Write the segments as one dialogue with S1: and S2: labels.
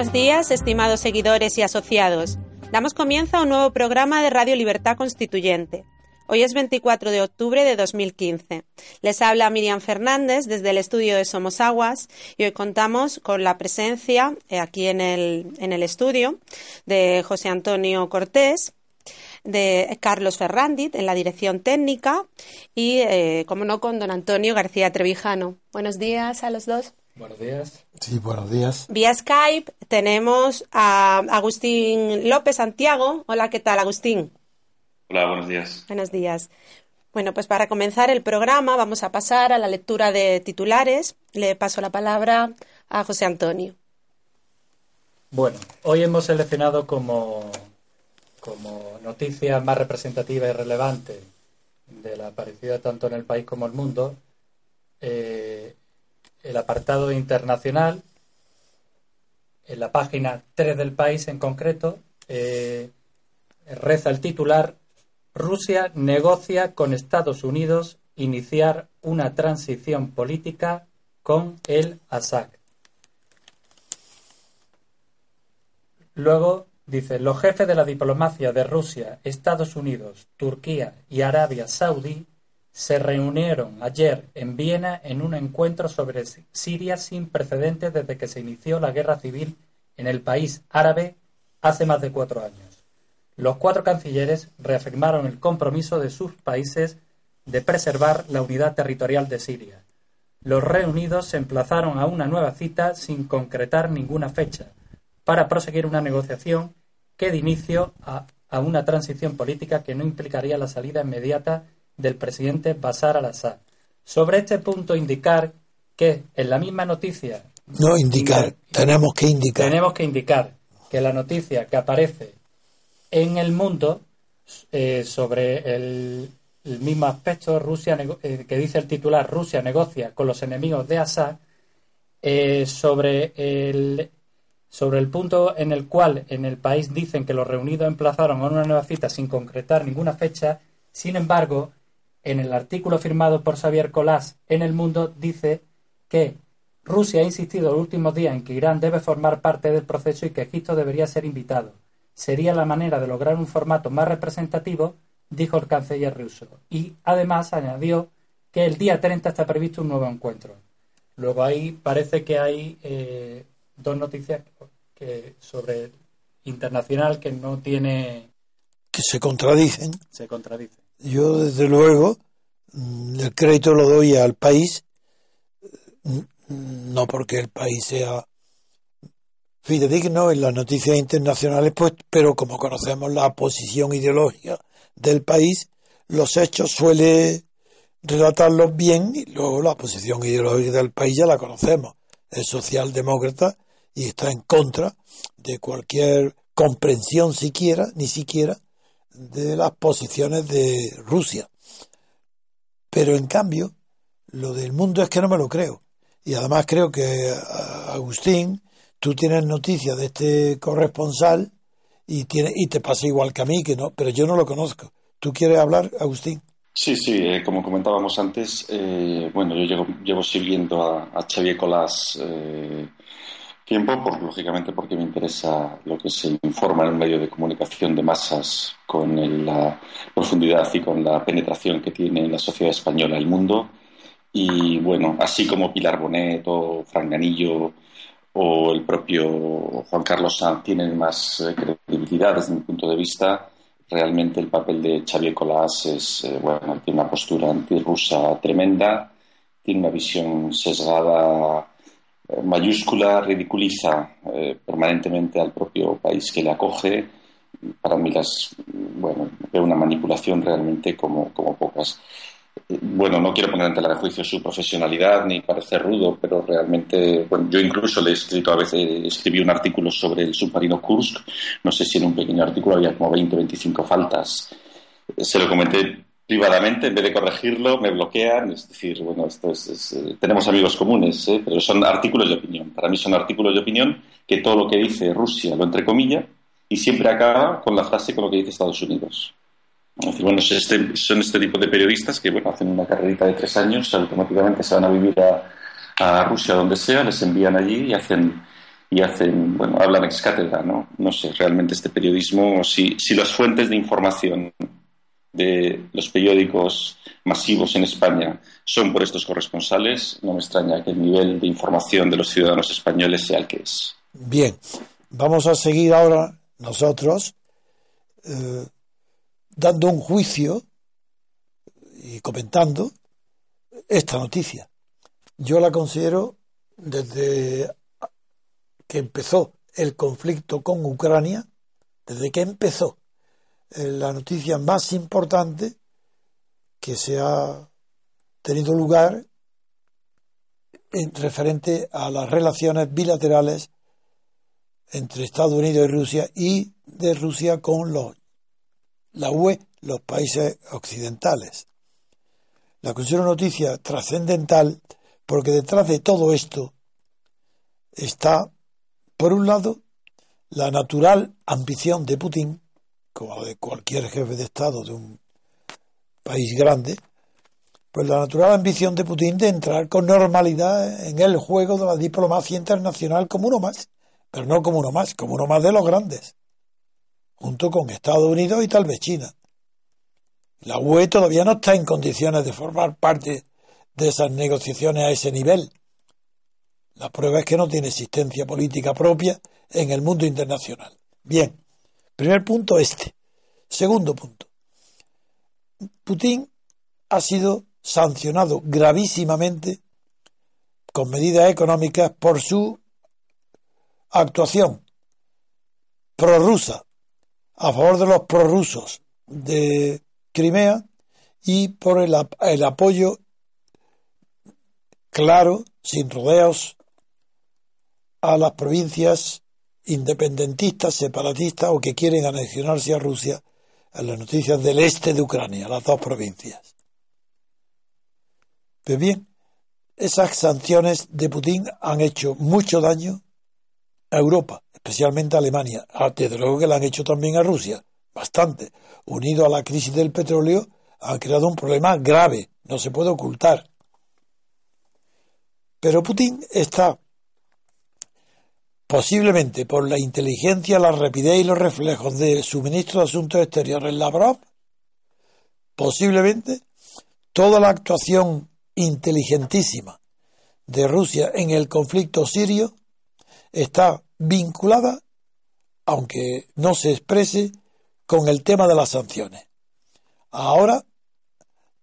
S1: Buenos días, estimados seguidores y asociados. Damos comienzo a un nuevo programa de Radio Libertad Constituyente. Hoy es 24 de octubre de 2015. Les habla Miriam Fernández desde el estudio de Somos Aguas y hoy contamos con la presencia eh, aquí en el, en el estudio de José Antonio Cortés, de Carlos Ferrandit en la dirección técnica y, eh, como no, con don Antonio García Trevijano. Buenos días a los dos.
S2: Buenos días.
S3: Sí, buenos días.
S1: Vía Skype tenemos a Agustín López Santiago. Hola, ¿qué tal, Agustín?
S4: Hola, buenos días.
S1: Buenos días. Bueno, pues para comenzar el programa vamos a pasar a la lectura de titulares. Le paso la palabra a José Antonio.
S2: Bueno, hoy hemos seleccionado como, como noticia más representativa y relevante de la aparecida tanto en el país como en el mundo eh, el apartado internacional, en la página 3 del país en concreto, eh, reza el titular, Rusia negocia con Estados Unidos iniciar una transición política con el Assad. Luego dice, los jefes de la diplomacia de Rusia, Estados Unidos, Turquía y Arabia Saudí se reunieron ayer en Viena en un encuentro sobre Siria sin precedentes desde que se inició la guerra civil en el país árabe hace más de cuatro años. Los cuatro cancilleres reafirmaron el compromiso de sus países de preservar la unidad territorial de Siria. Los reunidos se emplazaron a una nueva cita sin concretar ninguna fecha, para proseguir una negociación que de inicio a, a una transición política que no implicaría la salida inmediata del presidente Bashar al-Assad. Sobre este punto indicar que en la misma noticia...
S3: No indicar, tenemos que indicar.
S2: Tenemos que indicar que la noticia que aparece en el mundo eh, sobre el, mismo aspecto, Rusia eh, que dice el titular, Rusia negocia con los enemigos de Assad, eh, sobre el sobre el punto en el cual en el país dicen que los reunidos emplazaron a una nueva cita sin concretar ninguna fecha, sin embargo, en el artículo firmado por Xavier Colás en El Mundo dice que Rusia ha insistido los últimos días en que Irán debe formar parte del proceso y que Egipto debería ser invitado. Sería la manera de lograr un formato más representativo, dijo el canciller ruso. Y además añadió que el día 30 está previsto un nuevo encuentro. Luego ahí parece que hay eh, dos noticias que sobre internacional que no tiene
S3: que se contradicen.
S2: Se contradicen.
S3: Yo, desde luego, mm, el crédito lo doy al país, mm, no porque el país sea fidedigno en las noticias internacionales, pues, pero como conocemos la posición ideológica del país, los hechos suele relatarlos bien y luego la posición ideológica del país ya la conocemos. Es socialdemócrata y está en contra de cualquier comprensión siquiera, ni siquiera, de las posiciones de Rusia. Pero en cambio, lo del mundo es que no me lo creo. Y además creo que Agustín, tú tienes noticias de este corresponsal y, tiene, y te pasa igual que a mí, que no, pero yo no lo conozco. ¿Tú quieres hablar, Agustín?
S4: Sí, sí, eh, como comentábamos antes, eh, bueno, yo llevo, llevo a, a Xavier Colás eh, tiempo, por, lógicamente porque me interesa lo que se informa en un medio de comunicación de masas con la profundidad y con la penetración que tiene en la sociedad española el mundo. Y bueno, así como Pilar Bonet o Fran Ganillo o el propio Juan Carlos Sanz tienen más eh, credibilidad desde mi punto de vista, realmente el papel de Xavier Colás es, eh, bueno, tiene una postura antirrusa tremenda, tiene una visión sesgada mayúscula ridiculiza eh, permanentemente al propio país que le acoge. Para mí las, bueno, veo una manipulación realmente como, como pocas. Eh, bueno, no quiero poner ante la de juicio su profesionalidad ni parecer rudo, pero realmente, bueno, yo incluso le he escrito a veces, escribí un artículo sobre el submarino Kursk, no sé si en un pequeño artículo había como 20 o 25 faltas. Se lo comenté privadamente, en vez de corregirlo, me bloquean. Es decir, bueno, esto es, eh, tenemos amigos comunes, ¿eh? pero son artículos de opinión. Para mí son artículos de opinión que todo lo que dice Rusia lo entrecomilla y siempre acaba con la frase con lo que dice Estados Unidos. bueno, este, son este tipo de periodistas que bueno, hacen una carrerita de tres años, automáticamente se van a vivir a, a Rusia donde sea, les envían allí y hacen y hacen, bueno, hablan ex cátedra, ¿no? No sé, realmente este periodismo, si, si las fuentes de información de los periódicos masivos en España son por estos corresponsales, no me extraña que el nivel de información de los ciudadanos españoles sea el que es.
S3: Bien, vamos a seguir ahora nosotros eh, dando un juicio y comentando esta noticia. Yo la considero desde que empezó el conflicto con Ucrania, desde que empezó la noticia más importante que se ha tenido lugar en referente a las relaciones bilaterales entre Estados Unidos y Rusia y de Rusia con los, la UE, los países occidentales. La considero noticia trascendental porque detrás de todo esto está, por un lado, la natural ambición de Putin como de cualquier jefe de Estado de un país grande, pues la natural ambición de Putin de entrar con normalidad en el juego de la diplomacia internacional como uno más, pero no como uno más, como uno más de los grandes, junto con Estados Unidos y tal vez China. La UE todavía no está en condiciones de formar parte de esas negociaciones a ese nivel. La prueba es que no tiene existencia política propia en el mundo internacional. Bien, Primer punto este. Segundo punto. Putin ha sido sancionado gravísimamente con medidas económicas por su actuación prorrusa a favor de los prorrusos de Crimea y por el, el apoyo claro, sin rodeos, a las provincias independentistas, separatistas o que quieren anexionarse a Rusia en las noticias del este de Ucrania, las dos provincias. Pues bien, esas sanciones de Putin han hecho mucho daño a Europa, especialmente a Alemania. Ah, desde luego que la han hecho también a Rusia, bastante. Unido a la crisis del petróleo, han creado un problema grave, no se puede ocultar. Pero Putin está posiblemente por la inteligencia, la rapidez y los reflejos de su ministro de Asuntos Exteriores, Lavrov, posiblemente toda la actuación inteligentísima de Rusia en el conflicto sirio está vinculada, aunque no se exprese, con el tema de las sanciones. Ahora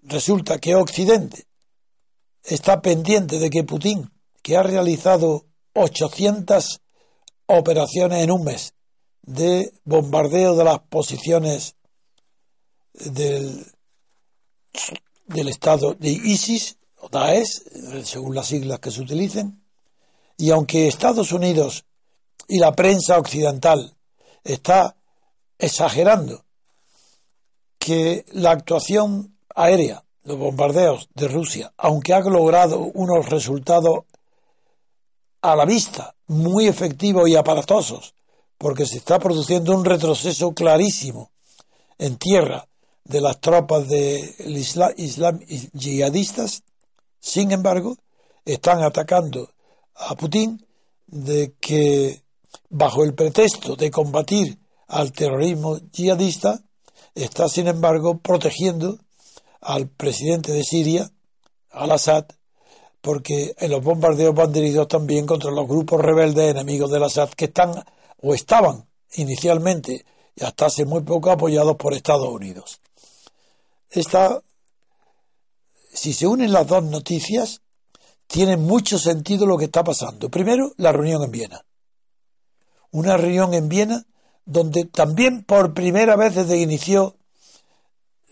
S3: resulta que Occidente está pendiente de que Putin, que ha realizado 800 operaciones en un mes de bombardeo de las posiciones del, del Estado de ISIS o Daesh, según las siglas que se utilicen, y aunque Estados Unidos y la prensa occidental está exagerando que la actuación aérea, los bombardeos de Rusia, aunque ha logrado unos resultados a la vista muy efectivos y aparatosos, porque se está produciendo un retroceso clarísimo en tierra de las tropas de Islam, islam yihadistas, sin embargo, están atacando a Putin de que bajo el pretexto de combatir al terrorismo yihadista, está sin embargo protegiendo al presidente de Siria, al-Assad, porque en los bombardeos van dirigidos también contra los grupos rebeldes enemigos del Assad que están o estaban inicialmente y hasta hace muy poco apoyados por Estados Unidos. Esta, si se unen las dos noticias, tiene mucho sentido lo que está pasando. Primero, la reunión en Viena. Una reunión en Viena donde también por primera vez desde que inició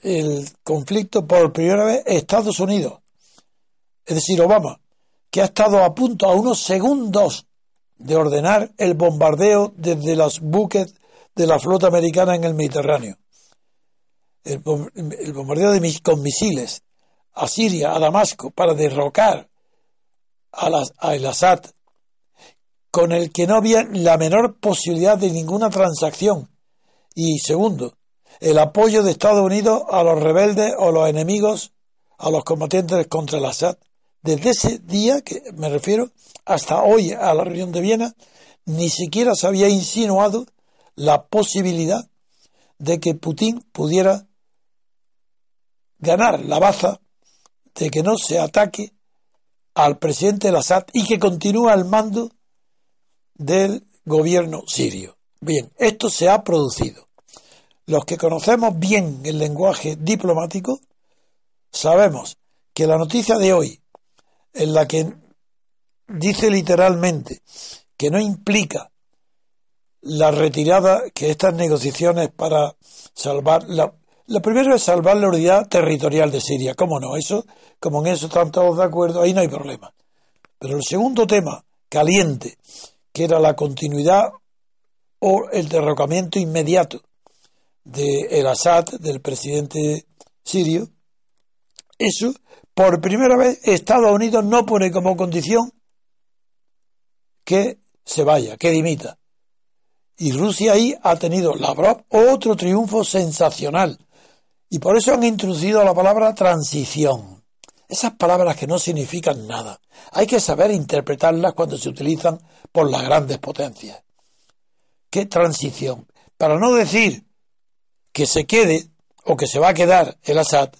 S3: el conflicto, por primera vez Estados Unidos, es decir, Obama, que ha estado a punto, a unos segundos de ordenar el bombardeo desde los buques de la flota americana en el Mediterráneo. El, bombardeo de, con misiles a Siria, a Damasco, para derrocar a, a el Assad, con el que no había la menor posibilidad de ninguna transacción. Y segundo, el apoyo de Estados Unidos a los rebeldes o los enemigos, a los combatientes contra el Assad. Desde ese día, que me refiero, hasta hoy a la reunión de Viena, ni siquiera se había insinuado la posibilidad de que Putin pudiera ganar la baza de que no se ataque al presidente Assad y que continúe al mando del gobierno sirio. Bien, esto se ha producido. Los que conocemos bien el lenguaje diplomático sabemos que la noticia de hoy, en la que dice literalmente que no implica la retirada, que estas negociaciones para salvar la, la primera es salvar la unidad territorial de Siria, ¿cómo no? Eso, como en eso están todos de acuerdo, ahí no hay problema. Pero el segundo tema caliente, que era la continuidad o el derrocamiento inmediato de el Assad, del presidente sirio, eso, por primera vez, Estados Unidos no pone como condición que se vaya, que dimita. Y Rusia ahí ha tenido Lavrov otro triunfo sensacional. Y por eso han introducido la palabra transición. Esas palabras que no significan nada. Hay que saber interpretarlas cuando se utilizan por las grandes potencias. ¿Qué transición? Para no decir que se quede o que se va a quedar el Assad,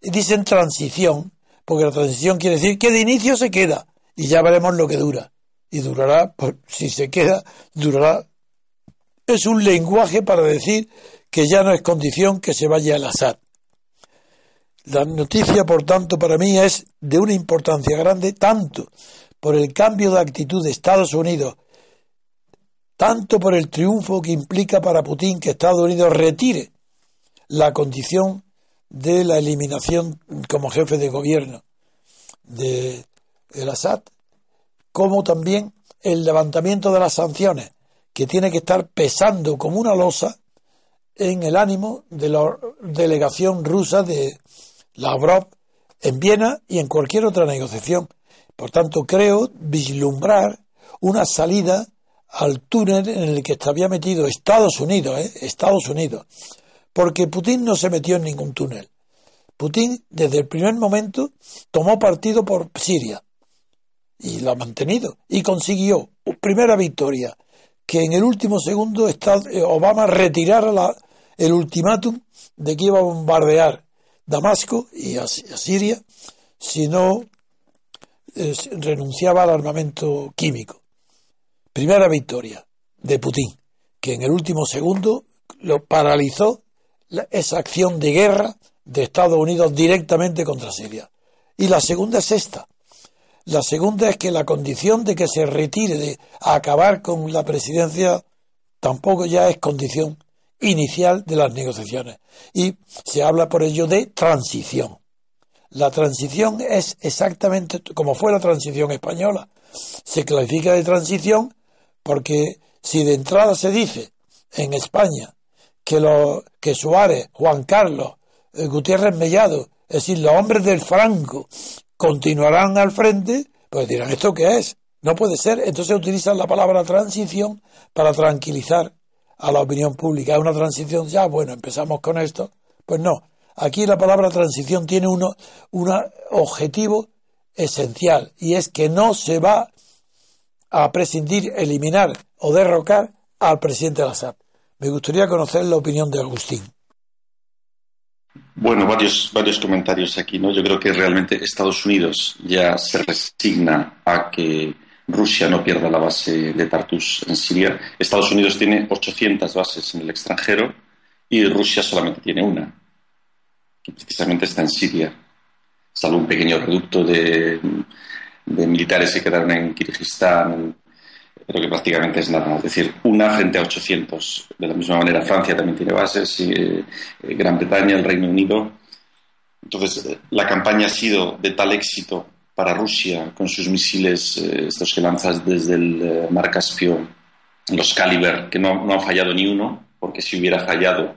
S3: dicen transición, porque la transición quiere decir que de inicio se queda y ya veremos lo que dura. Y durará, pues, si se queda, durará. Es un lenguaje para decir que ya no es condición que se vaya el Assad. La noticia, por tanto, para mí es de una importancia grande, tanto por el cambio de actitud de Estados Unidos, tanto por el triunfo que implica para Putin que Estados Unidos retire la condición de la eliminación como jefe de gobierno de el Assad, como también el levantamiento de las sanciones, que tiene que estar pesando como una losa en el ánimo de la delegación rusa de Lavrov en Viena y en cualquier otra negociación. Por tanto, creo vislumbrar una salida al túnel en el que había metido Estados Unidos, ¿eh? Estados Unidos, porque Putin no se metió en ningún túnel. Putin, desde el primer momento, tomó partido por Siria y lo ha mantenido y consiguió primera victoria que en el último segundo eh, Obama retirara la, el ultimátum de que iba a bombardear Damasco y a, Siria si no eh, renunciaba al armamento químico. Primera victoria de Putin, que en el último segundo lo paralizó esa acción de guerra de Estados Unidos directamente contra Siria. Y la segunda es esta. La segunda es que la condición de que se retire de acabar con la presidencia tampoco ya es condición inicial de las negociaciones. Y se habla por ello de transición. La transición es exactamente como fue la transición española. Se clasifica de transición porque Si de entrada se dice en España que, lo, que Suárez, Juan Carlos, eh, Gutiérrez Mellado, es decir, los hombres del Franco, continuarán al frente, pues dirán, ¿esto qué es? No puede ser. Entonces utilizan la palabra transición para tranquilizar a la opinión pública. Es una transición ya, bueno, empezamos con esto. Pues no. Aquí la palabra transición tiene un objetivo esencial y es que no se va a prescindir, eliminar o derrocar al presidente Assad. Me gustaría conocer la opinión de Agustín.
S4: Bueno, varios, varios comentarios aquí, ¿no? Yo creo que realmente Estados Unidos ya se resigna a que Rusia no pierda la base de Tartus en Siria. Estados Unidos tiene 800 bases en el extranjero y Rusia solamente tiene una, que precisamente está en Siria, salvo un pequeño reducto de, de militares que quedaron en Kirguistán, pero que prácticamente es nada. Es decir, una frente a 800. De la misma manera, Francia también tiene bases, eh, Gran Bretaña, el Reino Unido. Entonces, eh, la campaña ha sido de tal éxito para Rusia con sus misiles, eh, estos que lanzas desde el Mar Caspio, los Caliber, que no, no han fallado ni uno, porque si hubiera fallado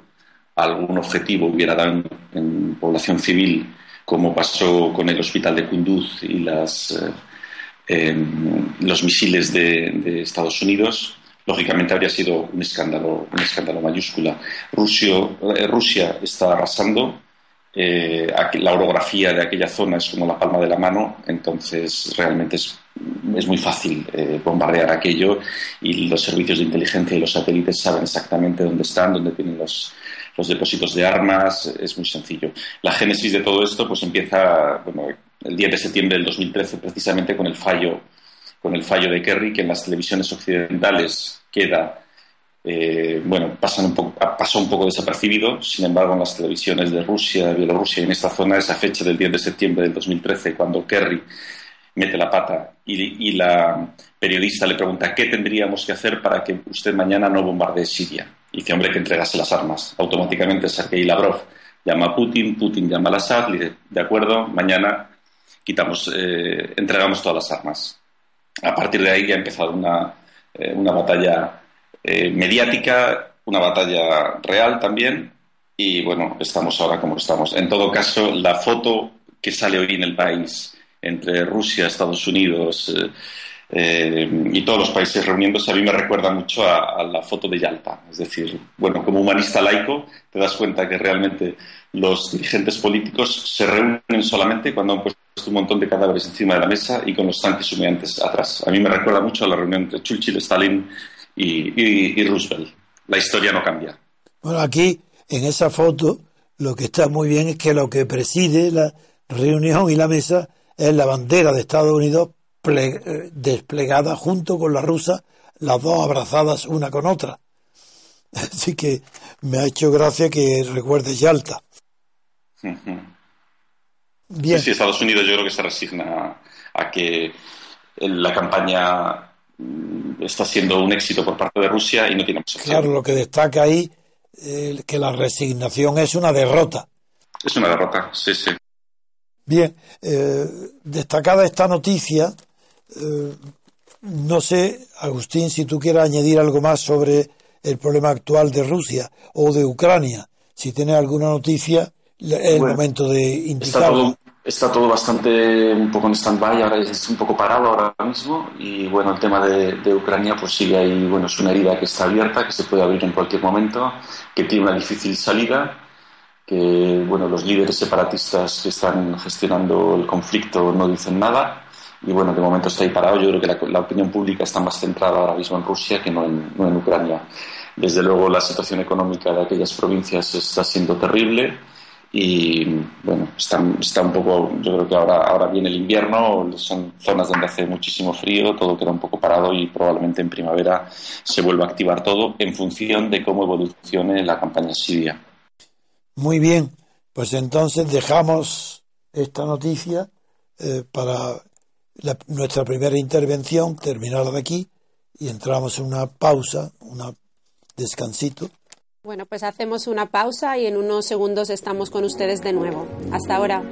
S4: algún objetivo, hubiera dado en, población civil, como pasó con el hospital de Kunduz y las los misiles de, Estados Unidos, lógicamente habría sido un escándalo, un escándalo mayúscula. Eh, Rusia está arrasando. Eh, la orografía de aquella zona es como la palma de la mano, entonces realmente es, muy fácil eh, bombardear aquello y los servicios de inteligencia y los satélites saben exactamente dónde están, dónde tienen los, los depósitos de armas, es muy sencillo. La génesis de todo esto pues empieza, bueno, el 10 de septiembre del 2013, precisamente con el fallo, con el fallo de Kerry, que en las televisiones occidentales queda, eh, bueno, pasan un poco, pasó un poco desapercibido, sin embargo, en las televisiones de Rusia, Bielorrusia y en esta zona, esa fecha del 10 de septiembre del 2013, cuando Kerry mete la pata y, la periodista le pregunta qué tendríamos que hacer para que usted mañana no bombardee Siria. Y dice, hombre, que entregase las armas. Automáticamente Sergei Lavrov llama a Putin, Putin llama a Assad, le dice, de acuerdo, mañana quitamos, eh, entregamos todas las armas. A partir de ahí ya ha empezado una, eh, una batalla eh, mediática, una batalla real también, y bueno, estamos ahora como estamos. En todo caso, la foto que sale hoy en el país entre Rusia, Estados Unidos y todos los países reuniéndose, a mí me recuerda mucho a, la foto de Yalta. Es decir, bueno, como humanista laico, te das cuenta que realmente los dirigentes políticos se reúnen solamente cuando han puesto un montón de cadáveres encima de la mesa y con los tanques humeantes atrás. A mí me recuerda mucho a la reunión entre Churchill, Stalin y, Roosevelt. La historia no cambia.
S3: Bueno, aquí, en esa foto, lo que está muy bien es que lo que preside la reunión y la mesa es la bandera de Estados Unidos eh, desplegada junto con la rusa, las dos abrazadas una con otra. Así que me ha hecho gracia que recuerde Yalta.
S4: Bien. Sí, Estados Unidos yo creo que se resigna a que la campaña mm, está siendo un éxito por parte de Rusia y no tiene más
S3: Claro, lo que destaca ahí eh, que la resignación es una derrota.
S4: Es una derrota, sí, sí.
S3: Bien, eh, destacada esta noticia, eh, no sé, Agustín, si tú quieres añadir algo más sobre el problema actual de Rusia o de Ucrania, si tienes alguna noticia el momento de
S4: indicarlo. Está todo, bastante un poco en stand-by, ahora es un poco parado ahora mismo y bueno, el tema de, Ucrania pues sigue ahí, bueno, es una herida que está abierta, que se puede abrir en cualquier momento, que tiene una difícil salida, que bueno, los líderes separatistas que están gestionando el conflicto no dicen nada y bueno, de momento ahí parado. Yo creo que la, opinión pública está más centrada ahora mismo en Rusia que no en, no en Ucrania. Desde luego la situación económica de aquellas provincias está siendo terrible y bueno, está, está un poco, yo creo que ahora, ahora viene el invierno, son zonas donde hace muchísimo frío, todo queda un poco parado y probablemente en primavera se vuelva a activar todo en función de cómo evolucione la campaña siria.
S3: Muy bien, pues entonces dejamos esta noticia eh, para nuestra primera intervención, terminada de aquí, y entramos en una pausa, un descansito
S1: bueno, pues hacemos una pausa y en unos segundos estamos con ustedes de nuevo. Hasta ahora.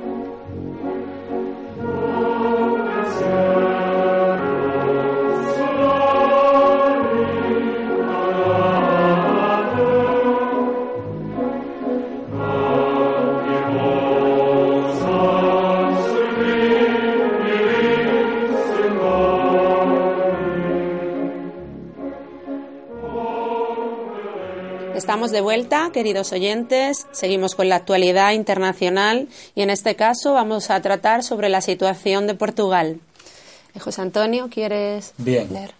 S1: Estamos de vuelta, queridos oyentes. Seguimos con la actualidad internacional y en este caso vamos a tratar sobre la situación de Portugal. Eh, José Antonio, ¿quieres
S2: Bien.
S1: leer?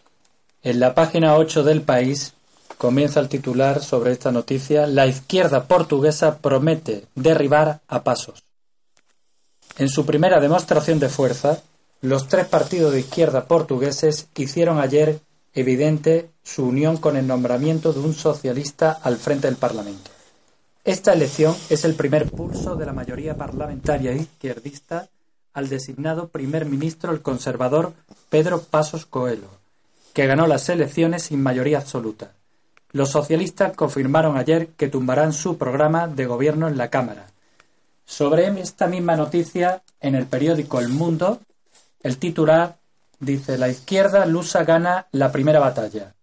S2: En la página 8 del país comienza el titular sobre esta noticia. La izquierda portuguesa promete derribar a pasos. En su primera demostración de fuerza, los tres partidos de izquierda portugueses hicieron ayer evidente su unión con el nombramiento de un socialista al frente del Parlamento. Esta elección es el primer pulso de la mayoría parlamentaria izquierdista al designado primer ministro el conservador Pedro Pasos Coelho, que ganó las elecciones sin mayoría absoluta. Los socialistas confirmaron ayer que tumbarán su programa de gobierno en la Cámara. Sobre esta misma noticia, en el periódico El Mundo, el titular dice la izquierda lusa gana la primera batalla.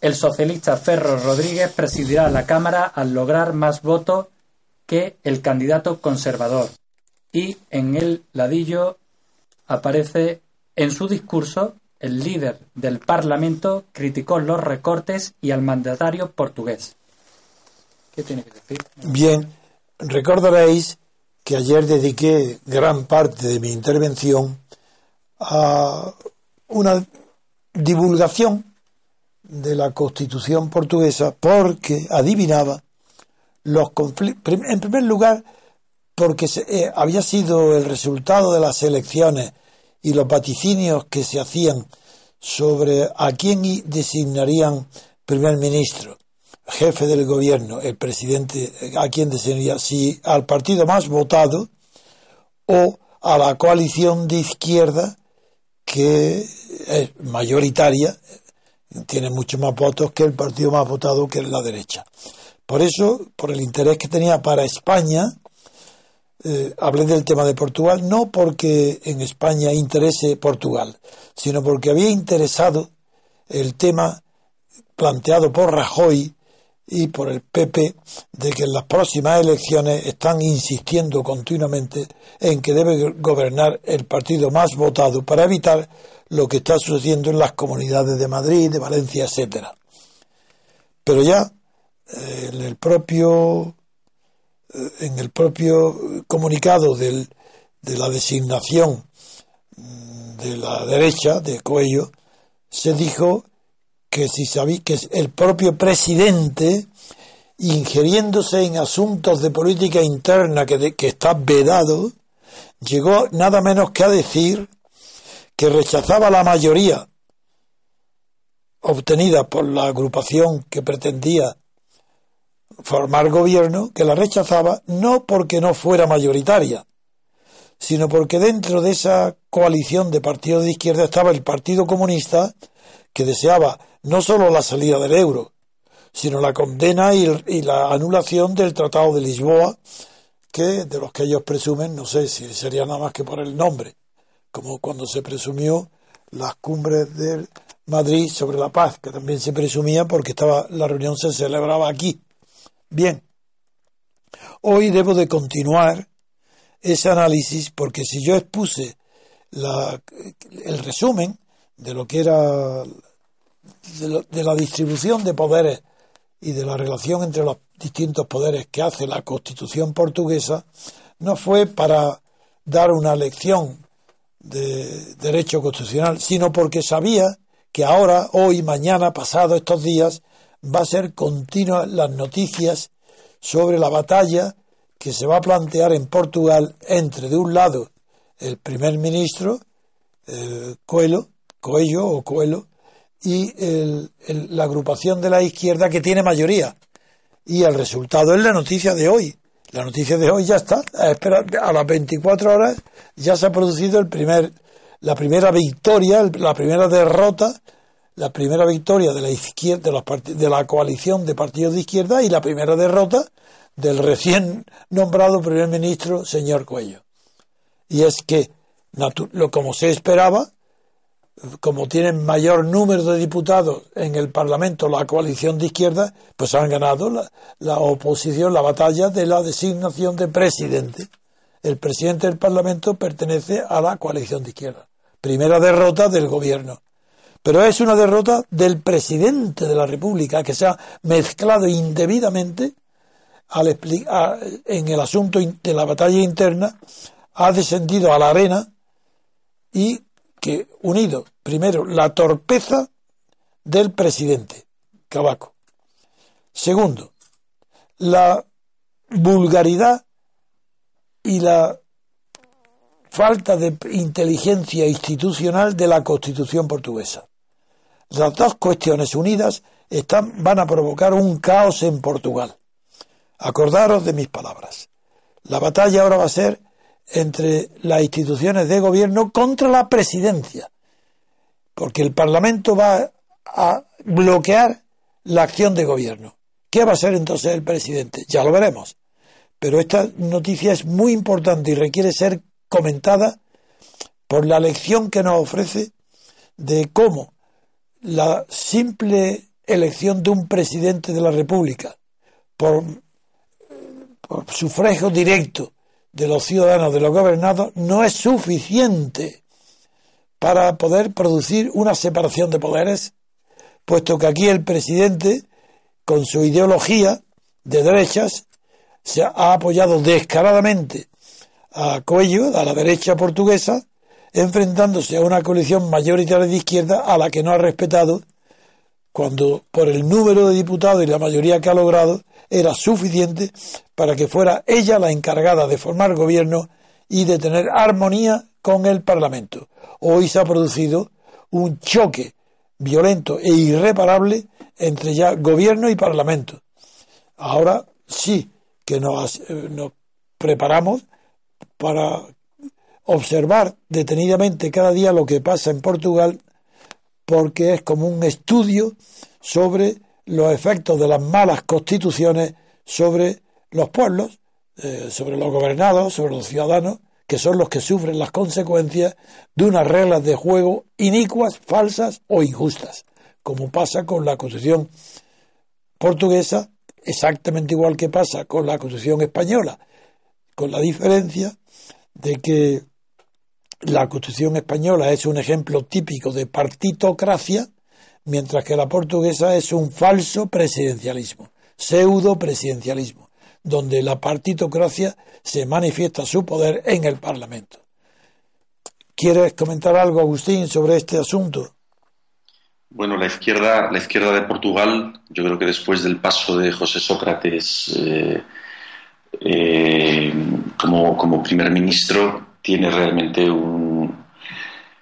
S2: El socialista Ferro Rodríguez presidirá la Cámara al lograr más votos que el candidato conservador. Y en el ladillo aparece en su discurso el líder del Parlamento criticó los recortes y al mandatario portugués. ¿Qué tiene que decir?
S3: Bien, recordaréis que ayer dediqué gran parte de mi intervención a una divulgación de la Constitución portuguesa porque adivinaba los conflictos. En primer lugar, porque se, eh, había sido el resultado de las elecciones y los vaticinios que se hacían sobre a quién designarían primer ministro, jefe del gobierno, el presidente, a quién designaría, si al partido más votado o a la coalición de izquierda que es mayoritaria, tiene muchos más votos que el partido más votado que es la derecha. Por eso, por el interés que tenía para España, eh, hablé del tema de Portugal, no porque en España interese Portugal, sino porque había interesado el tema planteado por Rajoy y por el PP de que en las próximas elecciones están insistiendo continuamente en que debe gobernar el partido más votado para evitar lo que está sucediendo en las comunidades de Madrid, de Valencia, etcétera. Pero ya eh, en el propio eh, en el propio comunicado del, de la designación mm, de la derecha de Cuello se dijo que si sabía que el propio presidente ingiriéndose en asuntos de política interna que, que está vedado, llegó nada menos que a decir que rechazaba la mayoría obtenida por la agrupación que pretendía formar gobierno, que la rechazaba no porque no fuera mayoritaria, sino porque dentro de esa coalición de partidos de izquierda estaba el Partido Comunista, que deseaba no solo la salida del euro, sino la condena y, y, la anulación del Tratado de Lisboa, que de los que ellos presumen, no sé si sería nada más que por el nombre, como cuando se presumió las cumbres de Madrid sobre la paz, que también se presumía porque estaba la reunión se celebraba aquí. Bien, hoy debo de continuar ese análisis porque si yo expuse la, el resumen de lo que era de, lo, de, la distribución de poderes y de la relación entre los distintos poderes que hace la Constitución portuguesa, no fue para dar una lección de derecho constitucional, sino porque sabía que ahora, hoy, mañana, pasado, estos días, va a ser continua las noticias sobre la batalla que se va a plantear en Portugal entre, de un lado, el primer ministro, el Coelho, Coelho o Coelho, y el, la agrupación de la izquierda que tiene mayoría. Y el resultado es la noticia de hoy. La noticia de hoy ya está. A, espera, a las 24 horas ya se ha producido el primer, la primera victoria, la primera derrota, la primera victoria de la izquierda, de, de la coalición de partidos de izquierda y la primera derrota del recién nombrado primer ministro, señor Cuello. Y es que, lo como se esperaba, como tienen mayor número de diputados en el Parlamento la coalición de izquierda, pues han ganado la, oposición, la batalla de la designación de presidente. El presidente del Parlamento pertenece a la coalición de izquierda. Primera derrota del gobierno. pero es una derrota del presidente de la República que se ha mezclado indebidamente al en el asunto de la batalla interna, ha descendido a la arena y que unido, primero, la torpeza del presidente, Cabaco. Segundo, la vulgaridad y la falta de inteligencia institucional de la Constitución portuguesa. Las dos cuestiones unidas están, van a provocar un caos en Portugal. Acordaros de mis palabras. La batalla ahora va a ser entre las instituciones de gobierno contra la presidencia, porque el Parlamento va a bloquear la acción de gobierno. ¿Qué va a ser entonces el presidente? Ya lo veremos. Pero esta noticia es muy importante y requiere ser comentada por la lección que nos ofrece de cómo la simple elección de un presidente de la República por, por sufragio directo de los ciudadanos, de los gobernados, no es suficiente para poder producir una separación de poderes, puesto que aquí el presidente, con su ideología de derechas, se ha apoyado descaradamente a Coelho, a la derecha portuguesa, enfrentándose a una coalición mayoritaria de izquierda a la que no ha respetado, cuando por el número de diputados y la mayoría que ha logrado, era suficiente para que fuera ella la encargada de formar gobierno y de tener armonía con el Parlamento. Hoy se ha producido un choque violento e irreparable entre ya gobierno y Parlamento. Ahora sí que nos, eh, nos preparamos para observar detenidamente cada día lo que pasa en Portugal porque es como un estudio sobre los efectos de las malas constituciones sobre los pueblos, eh, sobre los gobernados, sobre los ciudadanos, que son los que sufren las consecuencias de unas reglas de juego inicuas, falsas o injustas, como pasa con la Constitución portuguesa, exactamente igual que pasa con la Constitución española, con la diferencia de que la Constitución española es un ejemplo típico de partitocracia, mientras que la portuguesa es un falso presidencialismo, pseudo presidencialismo, donde la partitocracia se manifiesta su poder en el Parlamento. ¿Quieres comentar algo, Agustín, sobre este asunto?
S4: Bueno, la izquierda, la izquierda de Portugal, yo creo que después del paso de José Sócrates eh, eh, como, como primer ministro, tiene realmente un,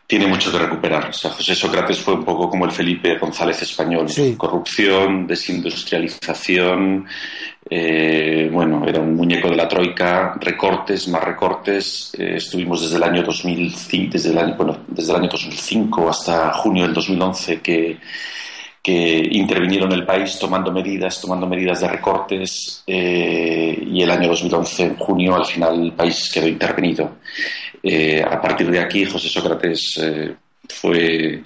S4: tiene mucho que recuperar. O sea, José Sócrates fue un poco como el Felipe González español. Corrupción, desindustrialización, eh, bueno, era un muñeco de la troika, recortes, más recortes. Eh, estuvimos desde el año 2005, desde el año, bueno, desde el año 2005 hasta junio del 2011 que que intervinieron en el país tomando medidas, tomando medidas de recortes eh, y el año 2011, en junio, al final el país quedó intervenido. Eh, a partir de aquí, José Sócrates eh, fue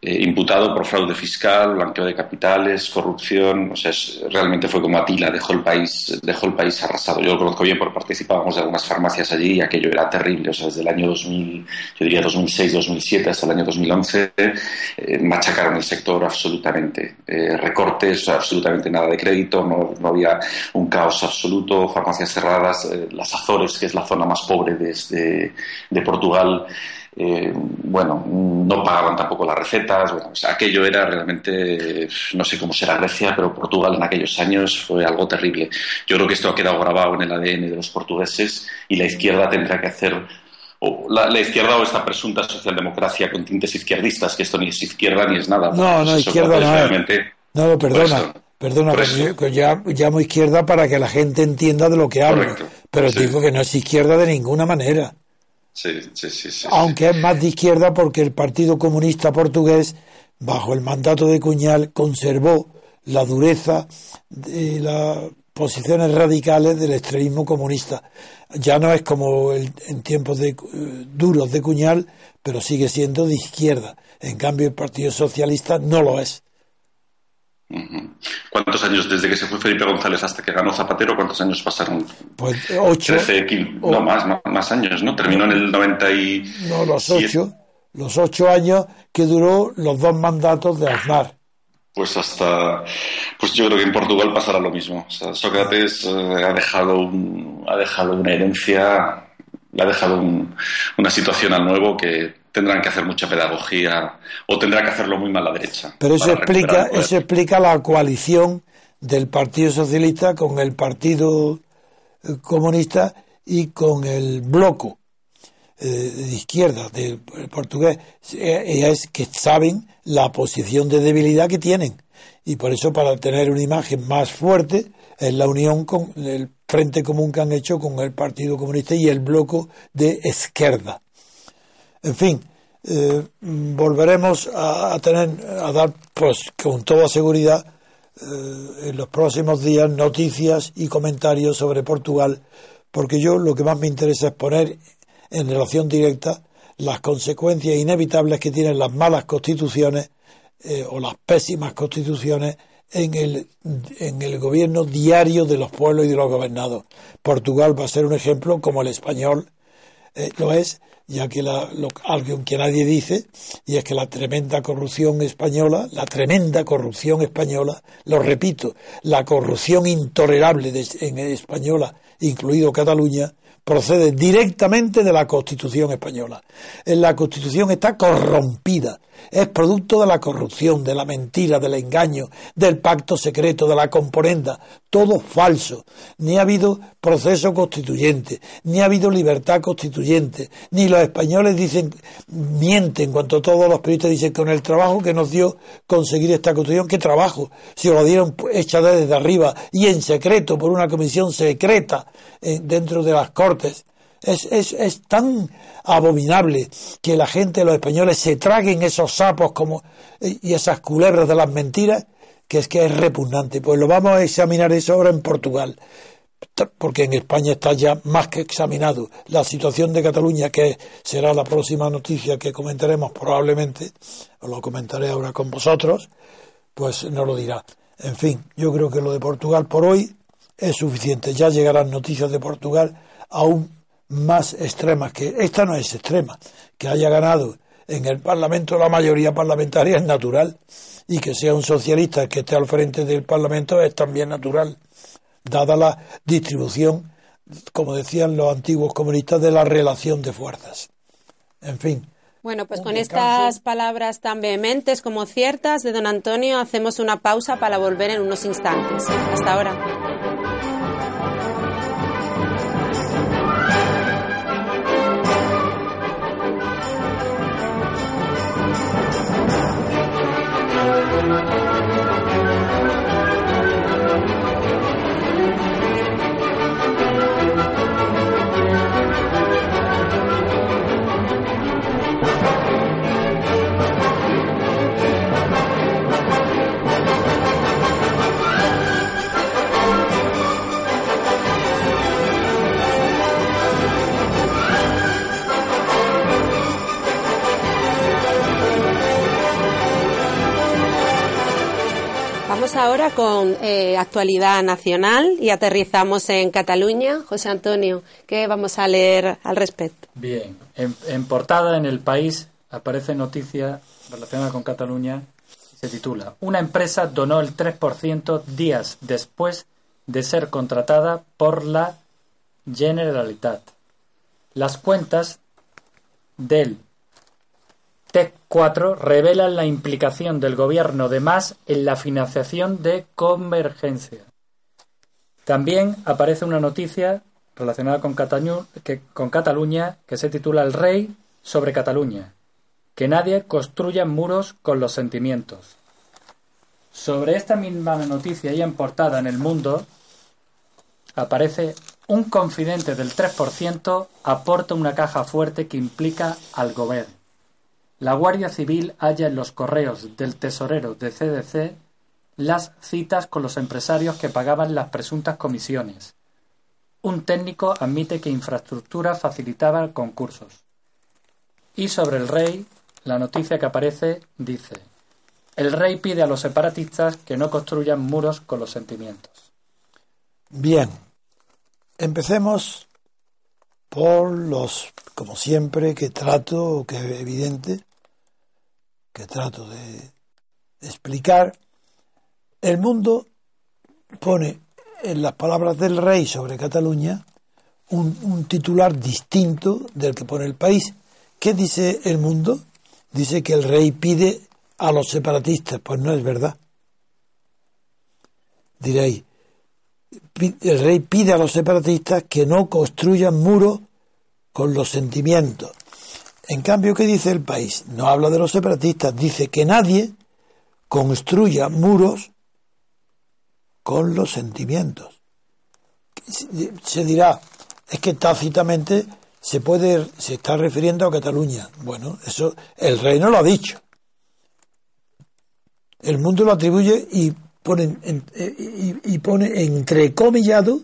S4: eh, imputado por fraude fiscal, blanqueo de capitales, corrupción, o sea, realmente fue como Atila, dejó el país, dejó el país arrasado. Yo lo conozco bien porque participábamos de algunas farmacias allí y aquello era terrible, o sea, desde el año 2000, yo diría 2006, 2007 hasta el año 2011, eh, machacaron el sector absolutamente. Eh, recortes, absolutamente nada de crédito, no, había un caos absoluto, farmacias cerradas, las Azores, que es la zona más pobre de Portugal, eh, bueno, no pagaban tampoco las recetas, bueno, aquello era realmente, no sé cómo será Grecia, pero Portugal en aquellos años fue algo terrible. Yo creo que esto ha quedado grabado en el ADN de los portugueses y la izquierda tendrá que hacer o la, izquierda o esta presunta socialdemocracia con tintes izquierdistas, que esto ni es izquierda ni es nada.
S3: No, no, izquierda no No, perdona, perdona, yo, ya llamo izquierda para que la gente entienda de lo que hablo, pero digo que no es izquierda de ninguna manera. Aunque es más de izquierda porque el Partido Comunista Portugués, bajo el mandato de Cuñal, conservó la dureza de las posiciones radicales del extremismo comunista. Ya no es como en tiempos de, eh, duros de Cuñal, pero sigue siendo de izquierda. En cambio, el Partido Socialista no lo es.
S4: ¿Cuántos años desde que se fue Felipe González hasta que ganó Zapatero? ¿Cuántos años pasaron?
S3: Pues ocho.
S4: no, más, más, años, ¿no? Terminó en el 97.
S3: No, los ocho. los ocho años que duró los dos mandatos de Aznar.
S4: Pues hasta, pues yo creo que en Portugal pasará lo mismo. Sócrates eh, ha dejado ha dejado una herencia, le ha dejado una situación al nuevo que tendrán que hacer mucha pedagogía o tendrá que hacerlo muy mal la derecha.
S3: Pero eso explica, eso explica la coalición del Partido Socialista con el Partido eh, Comunista y con el bloco eh, de izquierda del portugués. Eh, es que saben la posición de debilidad que tienen. Y por eso, para tener una imagen más fuerte, es la unión con el frente común que han hecho con el Partido Comunista y el bloco de izquierda. En fin, volveremos a, tener, a dar, pues, con toda seguridad, eh, en los próximos días noticias y comentarios sobre Portugal, porque yo lo que más me interesa es poner en relación directa las consecuencias inevitables que tienen las malas constituciones eh, o las pésimas constituciones en el, en el gobierno diario de los pueblos y de los gobernados. Portugal va a ser un ejemplo como el español eh, lo es ya que la, algo que nadie dice, y es que la tremenda corrupción española, la tremenda corrupción española, lo repito, la corrupción intolerable de, en española, incluido Cataluña, procede directamente de la Constitución española. La Constitución está corrompida, es producto de la corrupción, de la mentira, del engaño, del pacto secreto, de la componenda, todo falso. Ni ha habido proceso constituyente, ni ha habido libertad constituyente, ni los españoles dicen, mienten cuanto todos los periodistas dicen con el trabajo que nos dio conseguir esta constitución, ¿qué trabajo? Si lo dieron hecha desde arriba y en secreto por una comisión secreta eh, dentro de las Cortes. Es, es, es, tan abominable que la gente, los españoles, se traguen esos sapos como, y esas culebras de las mentiras, que es que es repugnante. Pues lo vamos a examinar eso ahora en Portugal, porque en España está ya más que examinado. La situación de Cataluña, que será la próxima noticia que comentaremos probablemente, o lo comentaré ahora con vosotros, pues no lo dirá. En fin, yo creo que lo de Portugal por hoy es suficiente. Ya llegarán noticias de Portugal aún más extremas que esta no es extrema. Que haya ganado en el Parlamento la mayoría parlamentaria es natural y que sea un socialista que esté al frente del Parlamento es también natural, dada la distribución, como decían los antiguos comunistas, de la relación de fuerzas. En fin.
S1: Bueno, pues con estas palabras tan vehementes como ciertas de don Antonio, hacemos una pausa para volver en unos instantes. Hasta ahora. Ahora con eh, actualidad nacional y aterrizamos en Cataluña. José Antonio, ¿qué vamos a leer al respecto?
S2: Bien, en, portada en el país aparece noticia relacionada con Cataluña se titula Una empresa donó el 3% días después de ser contratada por la Generalitat. Las cuentas del TEC 4 revelan la implicación del gobierno de Mas en la financiación de Convergencia. También aparece una noticia relacionada con, Cataluña que se titula El rey sobre Cataluña. Que nadie construya muros con los sentimientos. Sobre esta misma noticia y en portada en el mundo aparece un confidente del 3% aporta una caja fuerte que implica al gobierno. La Guardia Civil halla en los correos del tesorero de CDC las citas con los empresarios que pagaban las presuntas comisiones. Un técnico admite que infraestructura facilitaba concursos. Y sobre el rey, la noticia que aparece dice, el rey pide a los separatistas que no construyan muros con los sentimientos.
S3: Bien, empecemos por los, como siempre, que trato, que es evidente, que trato de explicar, el mundo pone en las palabras del rey sobre Cataluña un, titular distinto del que pone el país. ¿Qué dice el mundo? Dice que el rey pide a los separatistas. Pues no es verdad. Diréis, el rey pide a los separatistas que no construyan muros con los sentimientos. En cambio, ¿qué dice el país? No habla de los separatistas, dice que nadie construya muros con los sentimientos. Se dirá, es que tácitamente se puede, se está refiriendo a Cataluña. Bueno, eso el rey no lo ha dicho. El mundo lo atribuye y pone, y, pone entrecomillado,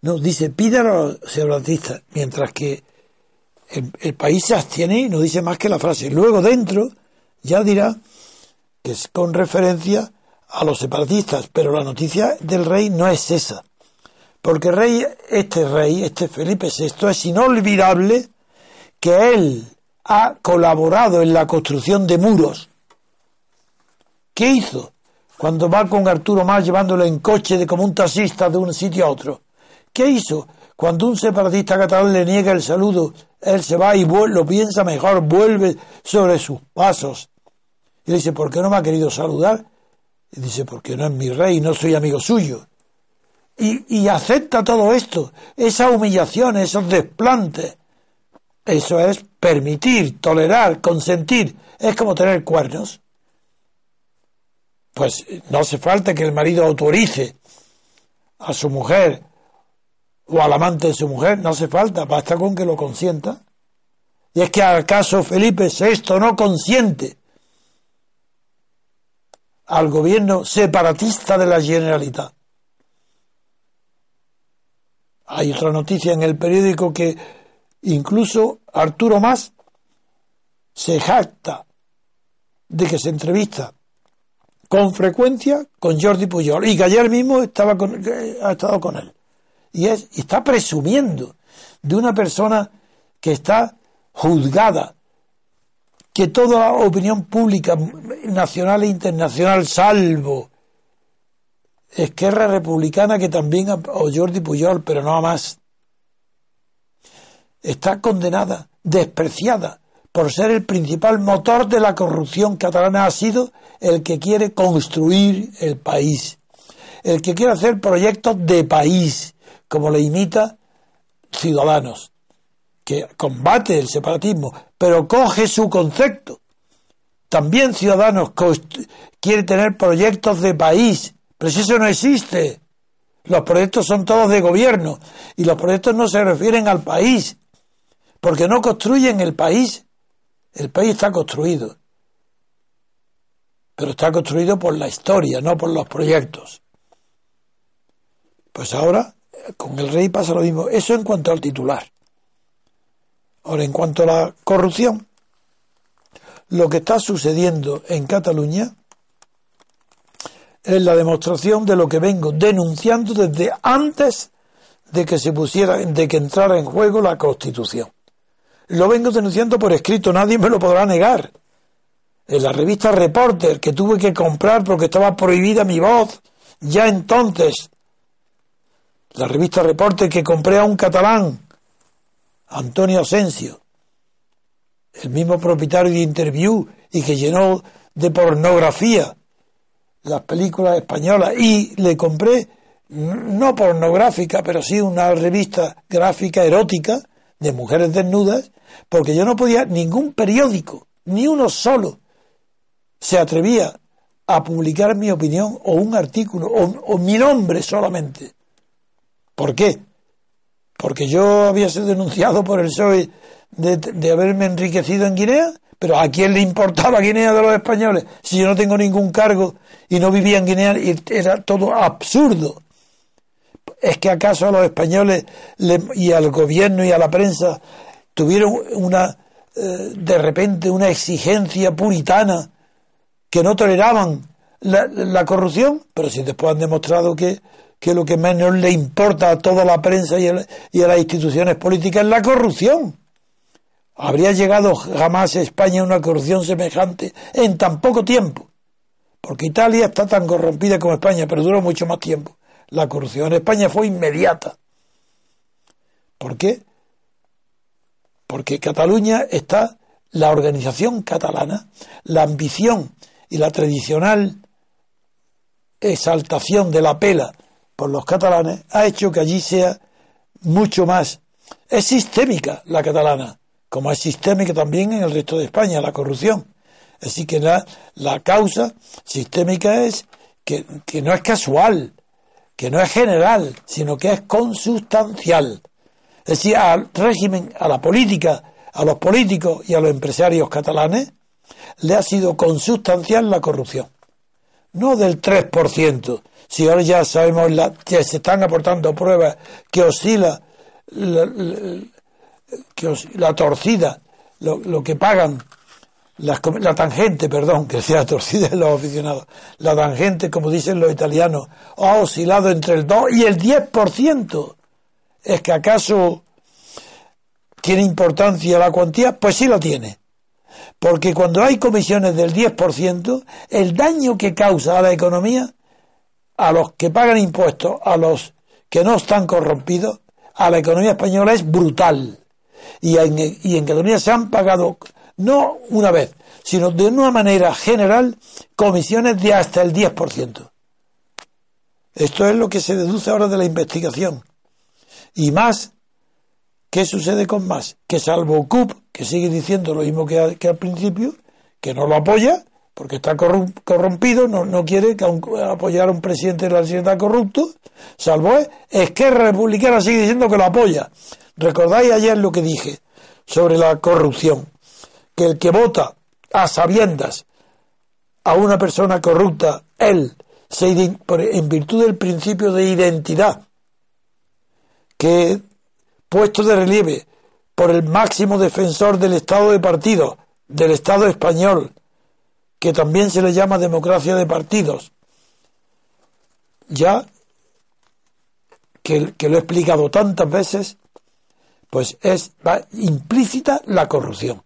S3: no, dice, pide a los separatistas, mientras que el, país se abstiene y no dice más que la frase. Luego dentro ya dirá que es con referencia a los separatistas, pero la noticia del rey no es esa. Porque rey, este rey, este Felipe VI, es inolvidable que él ha colaborado en la construcción de muros. ¿Qué hizo? Cuando va con Arturo Más llevándolo en coche de como un taxista de un sitio a otro. ¿Qué hizo? Cuando un separatista catalán le niega el saludo, él se va y lo piensa mejor, vuelve sobre sus pasos. Y le dice, ¿por qué no me ha querido saludar? Y dice, porque no es mi rey, no soy amigo suyo. Y, y acepta todo esto, esa humillación, esos desplantes. Eso es permitir, tolerar, consentir. Es como tener cuernos. Pues no hace falta que el marido autorice a su mujer o al amante de su mujer, no hace falta, basta con que lo consienta. Y es que acaso Felipe VI no consiente al gobierno separatista de la Generalitat. Hay otra noticia en el periódico que incluso Arturo Más se jacta de que se entrevista con frecuencia con Jordi Pujol y que ayer mismo estaba ha estado con él y, es, está presumiendo de una persona que está juzgada, que toda la opinión pública nacional e internacional, salvo Esquerra Republicana, que también, o Jordi Puyol, pero no más, está condenada, despreciada, por ser el principal motor de la corrupción catalana, ha sido el que quiere construir el país, el que quiere hacer proyectos de país, como le imita Ciudadanos, que combate el separatismo, pero coge su concepto. También Ciudadanos quiere tener proyectos de país, pero si eso no existe. Los proyectos son todos de gobierno y los proyectos no se refieren al país, porque no construyen el país. El país está construido, pero está construido por la historia, no por los proyectos. Pues ahora con el rey pasa lo mismo. Eso en cuanto al titular. Ahora, en cuanto a la corrupción, lo que está sucediendo en Cataluña es la demostración de lo que vengo denunciando desde antes de que se pusiera, de que entrara en juego la Constitución. Lo vengo denunciando por escrito, nadie me lo podrá negar. En la revista Reporter, que tuve que comprar porque estaba prohibida mi voz, ya entonces, la revista Reporte que compré a un catalán, Antonio Asensio, el mismo propietario de Interview y que llenó de pornografía las películas españolas y le compré no pornográfica, pero sí una revista gráfica erótica de mujeres desnudas, porque yo no podía, ningún periódico, ni uno solo, se atrevía a publicar mi opinión o un artículo o, o mi nombre solamente. ¿Por qué? Porque yo había sido denunciado por el PSOE de, haberme enriquecido en Guinea, pero ¿a quién le importaba Guinea de los españoles? Si yo no tengo ningún cargo y no vivía en Guinea, y era todo absurdo. ¿Es que acaso a los españoles y al gobierno y a la prensa tuvieron una, eh, de repente, una exigencia puritana que no toleraban la, corrupción, pero si después han demostrado que, que, lo que menos le importa a toda la prensa y, a las instituciones políticas es la corrupción. ¿Habría llegado jamás España a una corrupción semejante en tan poco tiempo? Porque Italia está tan corrompida como España, pero duró mucho más tiempo. La corrupción en España fue inmediata. ¿Por qué? Porque Cataluña está la organización catalana, la ambición y la tradicional exaltación de la pela por los catalanes ha hecho que allí sea mucho más. Es sistémica la catalana, como es sistémica también en el resto de España la corrupción. Así que la, la causa sistémica es que, que no es casual, que no es general, sino que es consustancial. Es decir, al régimen, a la política, a los políticos y a los empresarios catalanes, le ha sido consustancial la corrupción no del 3%, si ahora ya sabemos la, se están aportando pruebas que oscila la, que la torcida, lo, que pagan, la tangente, perdón, que sea torcida en los aficionados, la tangente, como dicen los italianos, ha oscilado entre el 2 y el 10%. ¿Es que acaso tiene importancia la cuantía? Pues sí la tiene. Porque cuando hay comisiones del 10%, el daño que causa a la economía, a los que pagan impuestos, a los que no están corrompidos, a la economía española es brutal. Y en, Cataluña se han pagado, no una vez, sino de una manera general, comisiones de hasta el 10%. Esto es lo que se deduce ahora de la investigación. Y más ¿Qué sucede con más? Que salvo CUP, que sigue diciendo lo mismo que, al principio, que no lo apoya, porque está corrompido, no, no quiere que apoyar a un presidente de la sociedad corrupto, salvo es que Republicana sigue diciendo que lo apoya. ¿Recordáis ayer lo que dije sobre la corrupción? Que el que vota a sabiendas a una persona corrupta, él, se, en virtud del principio de identidad, que puesto de relieve por el máximo defensor del Estado de partido, del Estado español, que también se le llama democracia de partidos. Ya que, lo he explicado tantas veces, pues es implícita la corrupción.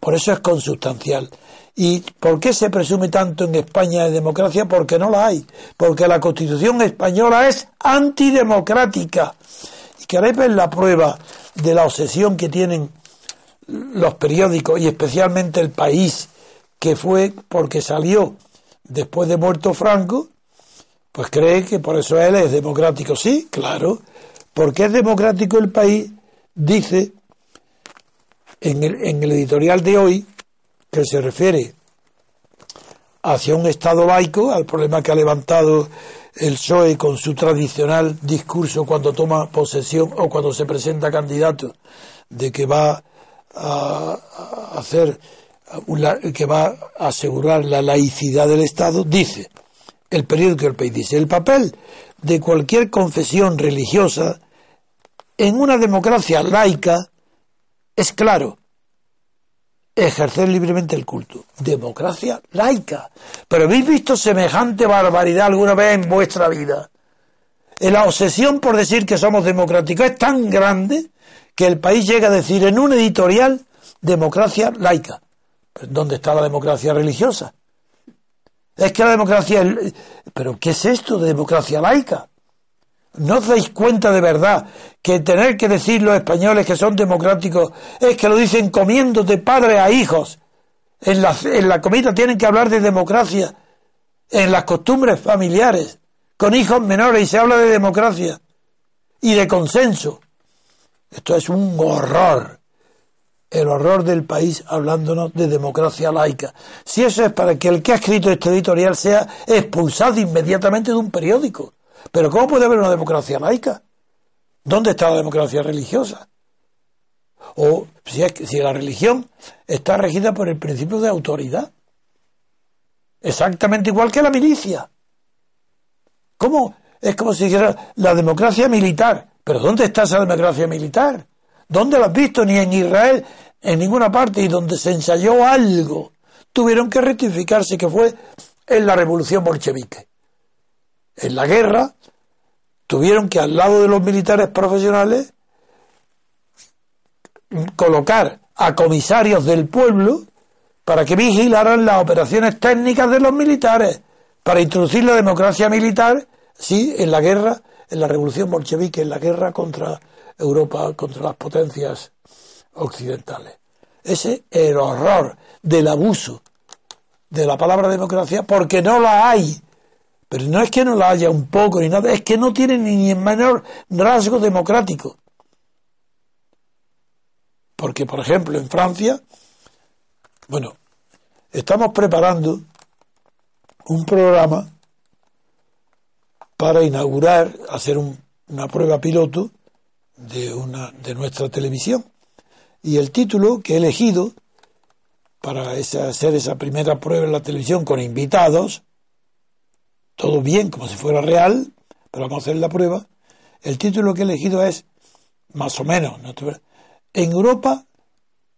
S3: Por eso es consubstancial. ¿Y por qué se presume tanto en España de democracia? Porque no la hay. Porque la Constitución española es antidemocrática queréis ver la prueba de la obsesión que tienen los periódicos y especialmente el país, que fue porque salió después de muerto Franco, pues cree que por eso él es democrático. Sí, claro, porque es democrático el país, dice en el, en el editorial de hoy, que se refiere hacia un Estado laico, al problema que ha levantado el PSOE con su tradicional discurso cuando toma posesión o cuando se presenta candidato de que va a hacer que va a asegurar la laicidad del Estado, dice el periódico El País dice el papel de cualquier confesión religiosa en una democracia laica es claro ejercer libremente el culto. Democracia laica. Pero ¿habéis visto semejante barbaridad alguna vez en vuestra vida? La obsesión por decir que somos democráticos es tan grande que el país llega a decir en un editorial democracia laica. ¿Dónde está la democracia religiosa? Es que la democracia... ¿Pero qué es esto de democracia laica? ¿No os dais cuenta de verdad que tener que decir los españoles que son democráticos es que lo dicen comiendo de padre a hijos? En la, en la comida tienen que hablar de democracia, en las costumbres familiares, con hijos menores y se habla de democracia y de consenso. Esto es un horror, el horror del país hablándonos de democracia laica. Si eso es para que el que ha escrito este editorial sea expulsado inmediatamente de un periódico. Pero ¿cómo puede haber una democracia laica? ¿Dónde está la democracia religiosa? O si, la religión está regida por el principio de autoridad. Exactamente igual que la milicia. ¿Cómo? Es como si dijera la democracia militar. ¿Pero dónde está esa democracia militar? ¿Dónde la has visto? Ni en Israel, en ninguna parte. Y donde se ensayó algo, tuvieron que rectificarse, que fue en la revolución bolchevique. En la guerra tuvieron que al lado de los militares profesionales colocar a comisarios del pueblo para que vigilaran las operaciones técnicas de los militares, para introducir la democracia militar, sí, en la guerra, en la revolución bolchevique, en la guerra contra Europa, contra las potencias occidentales. Ese es el horror del abuso de la palabra democracia, porque no la hay. Pero no es que no la haya un poco ni nada, es que no tiene ni el menor rasgo democrático. Porque, por ejemplo, en Francia, bueno, estamos preparando un programa para inaugurar, hacer una prueba piloto de, una, de nuestra televisión. Y el título que he elegido para hacer esa primera prueba en la televisión con invitados, todo bien, como si fuera real, pero vamos a hacer la prueba. El título que he elegido es, más o menos, en Europa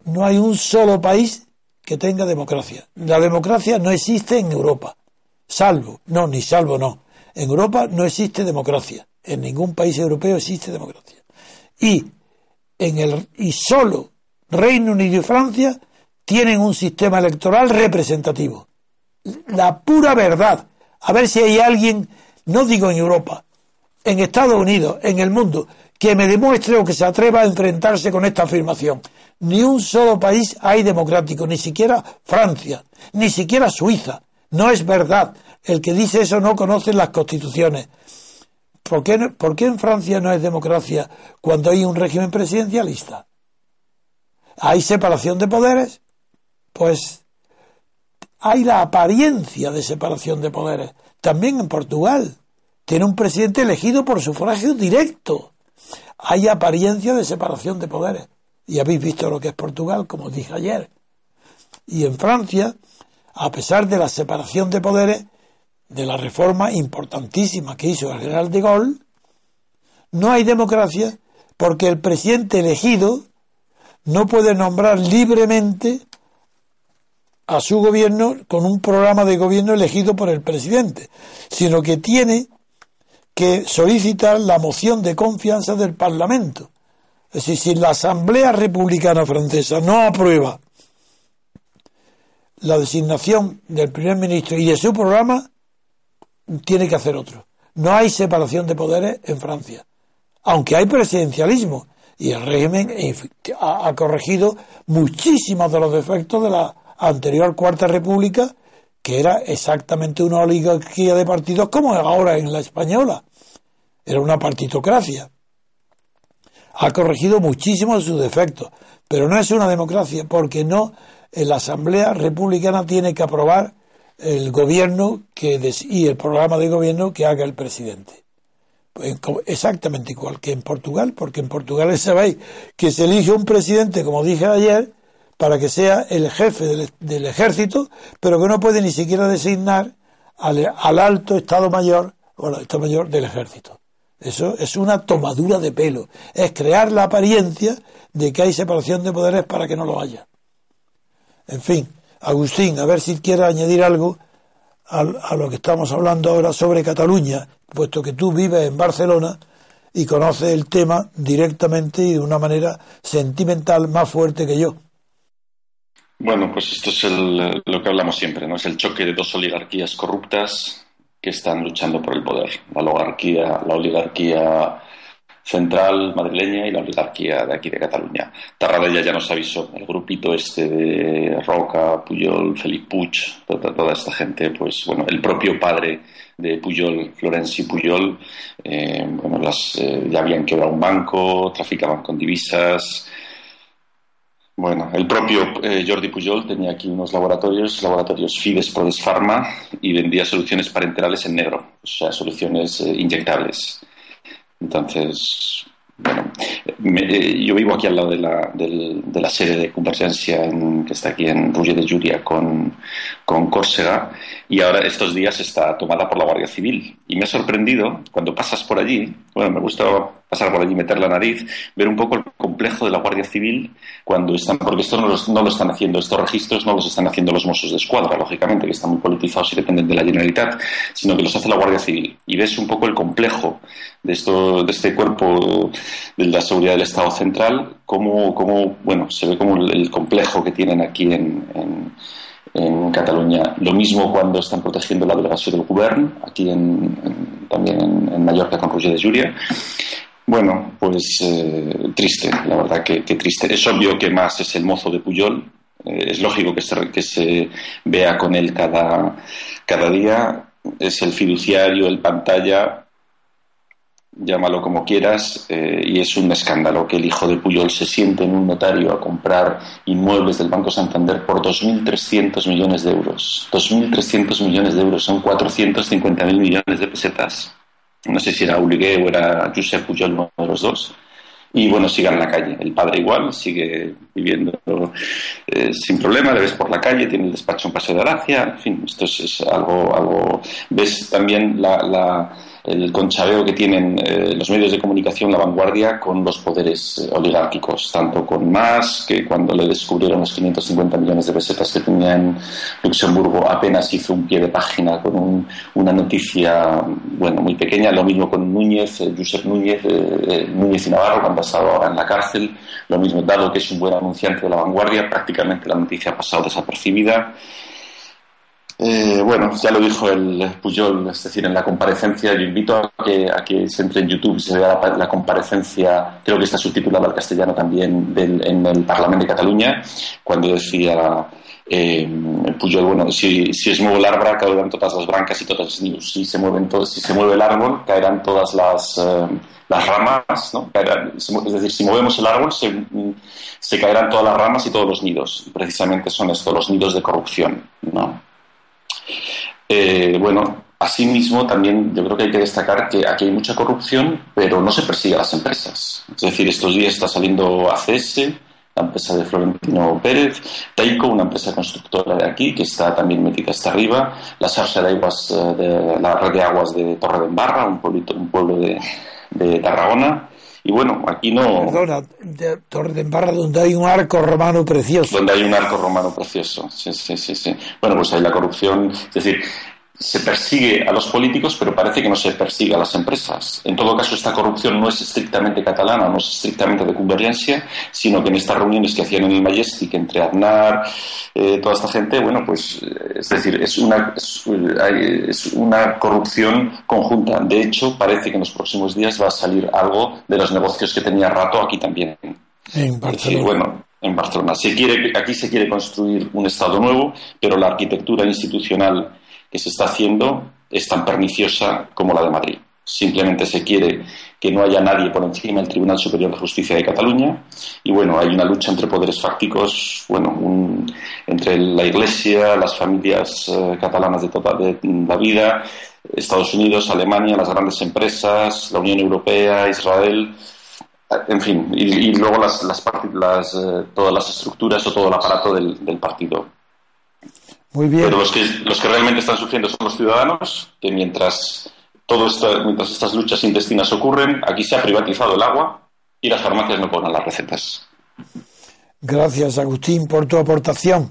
S3: no hay un solo país que tenga democracia. La democracia no existe en Europa, salvo, no, ni salvo no. En Europa no existe democracia. En ningún país europeo existe democracia. Y en el y solo Reino Unido y Francia tienen un sistema electoral representativo. La pura verdad. A ver si hay alguien, no digo en Europa, en Estados Unidos, en el mundo, que me demuestre o que se atreva a enfrentarse con esta afirmación. Ni un solo país hay democrático, ni siquiera Francia, ni siquiera Suiza. No es verdad. El que dice eso no conoce las constituciones. ¿Por qué, ¿Por qué en Francia no es democracia cuando hay un régimen presidencialista? ¿Hay separación de poderes? Pues hay la apariencia de separación de poderes. También en Portugal. Tiene un presidente elegido por sufragio directo hay apariencia de separación de poderes. Y habéis visto lo que es Portugal, como dije ayer. Y en Francia, a pesar de la separación de poderes, de la reforma importantísima que hizo el general de Gaulle, no hay democracia porque el presidente elegido no puede nombrar libremente a su gobierno con un programa de gobierno elegido por el presidente, sino que tiene que solicitar la moción de confianza del Parlamento. Es decir, si la Asamblea Republicana Francesa no aprueba la designación del primer ministro y de su programa, tiene que hacer otro. No hay separación de poderes en Francia, aunque hay presidencialismo y el régimen ha corregido muchísimos de los defectos de la anterior Cuarta República, que era exactamente una oligarquía de partidos como ahora en la española era una partitocracia. Ha corregido muchísimo sus defectos, pero no es una democracia porque no la Asamblea Republicana tiene que aprobar el gobierno que y el programa de gobierno que haga el presidente. Pues, exactamente igual que en Portugal, porque en Portugal sabéis que se elige un presidente, como dije ayer, para que sea el jefe del, ejército, pero que no puede ni siquiera designar al, al alto Estado Mayor o al Estado Mayor del ejército. Eso es una tomadura de pelo. Es crear la apariencia de que hay separación de poderes para que no lo haya. En fin, Agustín, a ver si quiere añadir algo a, lo que estamos hablando ahora sobre Cataluña, puesto que tú vives en Barcelona y conoces el tema directamente y de una manera sentimental más fuerte que yo.
S4: Bueno, pues esto es lo que hablamos siempre, ¿no? Es el choque de dos oligarquías corruptas que están luchando por el poder. La oligarquía, la oligarquía central madrileña y la oligarquía de aquí de Cataluña. Tarradella ya nos avisó, el grupito este de Roca, Puyol, Felipe Puig, toda, esta gente, pues bueno, el propio padre de Puyol, Florenci Puyol, eh, bueno, las, eh, ya habían quebrado un banco, traficaban con divisas, bueno, el propio eh, Jordi Pujol tenía aquí unos laboratorios, laboratorios Fides Prodes Pharma, y vendía soluciones parenterales en negro, o sea, soluciones inyectables. Entonces, bueno, eh, yo vivo aquí al lado de la, de la sede de Convergencia que está aquí en Ruge de Juria con, con Córcega y ahora estos días está tomada por la Guardia Civil. Y me ha sorprendido cuando pasas por allí, bueno, me gusta pasar por allí meter la nariz, ver un poco el complejo de la Guardia Civil cuando están, porque esto no, no lo están haciendo, estos registros no los están haciendo los Mossos de Escuadra, lógicamente, que están muy politizados y dependen de la Generalitat, sino que los hace la Guardia Civil. Y ves un poco el complejo de, esto, de este cuerpo de la seguridad del Estado central, cómo, cómo bueno, se ve como el, complejo que tienen aquí en, en en Cataluña. Lo mismo cuando están protegiendo la delegación del Govern, aquí en, también en, Mallorca con Roger de Juria. Bueno, pues eh, triste, la verdad que, triste. Es obvio que más es el mozo de Puyol. Eh, es lógico que se, que se vea con él cada, cada día. Es el fiduciario, el pantalla, llámalo como quieras, eh, y es un escándalo que el hijo de Puyol se siente en un notario a comprar inmuebles del Banco Santander por 2.300 millones de euros. 2.300 millones de euros son 450.000 millones de pesetas. No sé si era Uligué o era Josep Puyol, uno de los dos. Y bueno, sigue en la calle. El padre igual, sigue viviendo eh, sin problema, le ves por la calle, tiene el despacho en Paseo de Gracia, en fin, esto es, algo, algo... Ves también la el conchaveo que tienen eh, los medios de comunicación, la vanguardia, con los poderes eh, oligárquicos, tanto con más que cuando le descubrieron los 550 millones de pesetas que tenía en Luxemburgo, apenas hizo un pie de página con una noticia, bueno, muy pequeña, lo mismo con Núñez, eh, Josep Núñez, Núñez y Navarro, cuando ha estado ahora en la cárcel, lo mismo, dado que es un buen anunciante de la vanguardia, prácticamente la noticia ha pasado desapercibida. Eh, bueno, ya lo dijo el Puyol, es decir, en la comparecencia. Yo invito a que, a que se entre en YouTube y se vea la, comparecencia, creo que está subtitulada al castellano también, en el Parlamento de Cataluña, cuando decía eh, Puyol, bueno, si, si es mueve el árbol, caerán todas las brancas y todos los niños. Si se, mueven si se mueve el árbol, caerán todas las, eh, las ramas, ¿no? es decir, si movemos el árbol, se, se caerán todas las ramas y todos los nidos. Precisamente son estos, los nidos de corrupción, ¿no? Eh, bueno, asimismo también yo creo que hay que destacar que aquí hay mucha corrupción, pero no se persigue a las empresas. Es decir, estos días está saliendo ACS, la empresa de Florentino Pérez, Taico, una empresa constructora de aquí, que está también metida hasta arriba, la Sarsa de Aguas, eh, de la red de aguas de Torre de Embarra, un, pueblito, un pueblo de Tarragona, y bueno, aquí no.
S3: Perdona, de Torre de Embarra, donde hay un arco romano precioso.
S4: Donde hay un arco romano precioso, sí, sí, sí. sí. Bueno, pues hay la corrupción, es decir, se persigue a los políticos, pero parece que no se persigue a las empresas. En todo caso, esta corrupción no es estrictamente catalana, no es estrictamente de convergencia, sino que en estas reuniones que hacían en el Majestic entre Aznar, eh, toda esta gente, bueno, pues, eh, es decir, es una, es, una corrupción conjunta. De hecho, parece que en los próximos días va a salir algo de los negocios que tenía rato aquí también.
S3: En Barcelona.
S4: bueno, en Barcelona. Se quiere, aquí se quiere construir un Estado nuevo, pero la arquitectura institucional que se está haciendo es tan perniciosa como la de Madrid. Simplemente se quiere que no haya nadie por encima del Tribunal Superior de Justicia de Cataluña y bueno, hay una lucha entre poderes fácticos, bueno, entre la Iglesia, las familias eh, catalanas de toda la vida, Estados Unidos, Alemania, las grandes empresas, la Unión Europea, Israel, en fin, y, luego las, las, eh, todas las estructuras o todo el aparato del partido. Pero los que, los que realmente están sufriendo son los ciudadanos, que mientras, todo esto, mientras estas luchas intestinas ocurren, aquí se ha privatizado el agua y las farmacias no ponen las recetas.
S3: Gracias, Agustín, por tu aportación.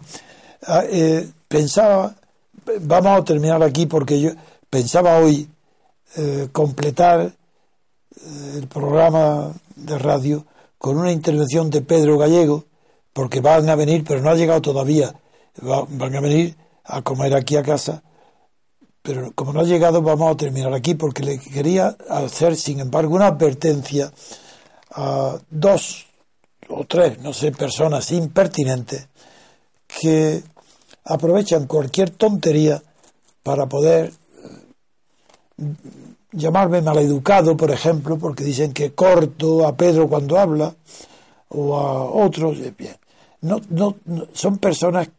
S3: Ah, eh, pensaba, vamos a terminar aquí porque yo pensaba hoy eh, completar eh, el programa de radio con una intervención de Pedro Gallego, porque van a venir, pero no ha llegado todavía van a venir a comer aquí a casa, pero como no ha llegado vamos a terminar aquí porque le quería hacer, sin embargo, una advertencia a dos o tres, no sé, personas impertinentes que aprovechan cualquier tontería para poder eh, llamarme maleducado, por ejemplo, porque dicen que corto a Pedro cuando habla o a otros. Bien. No, no, no, son personas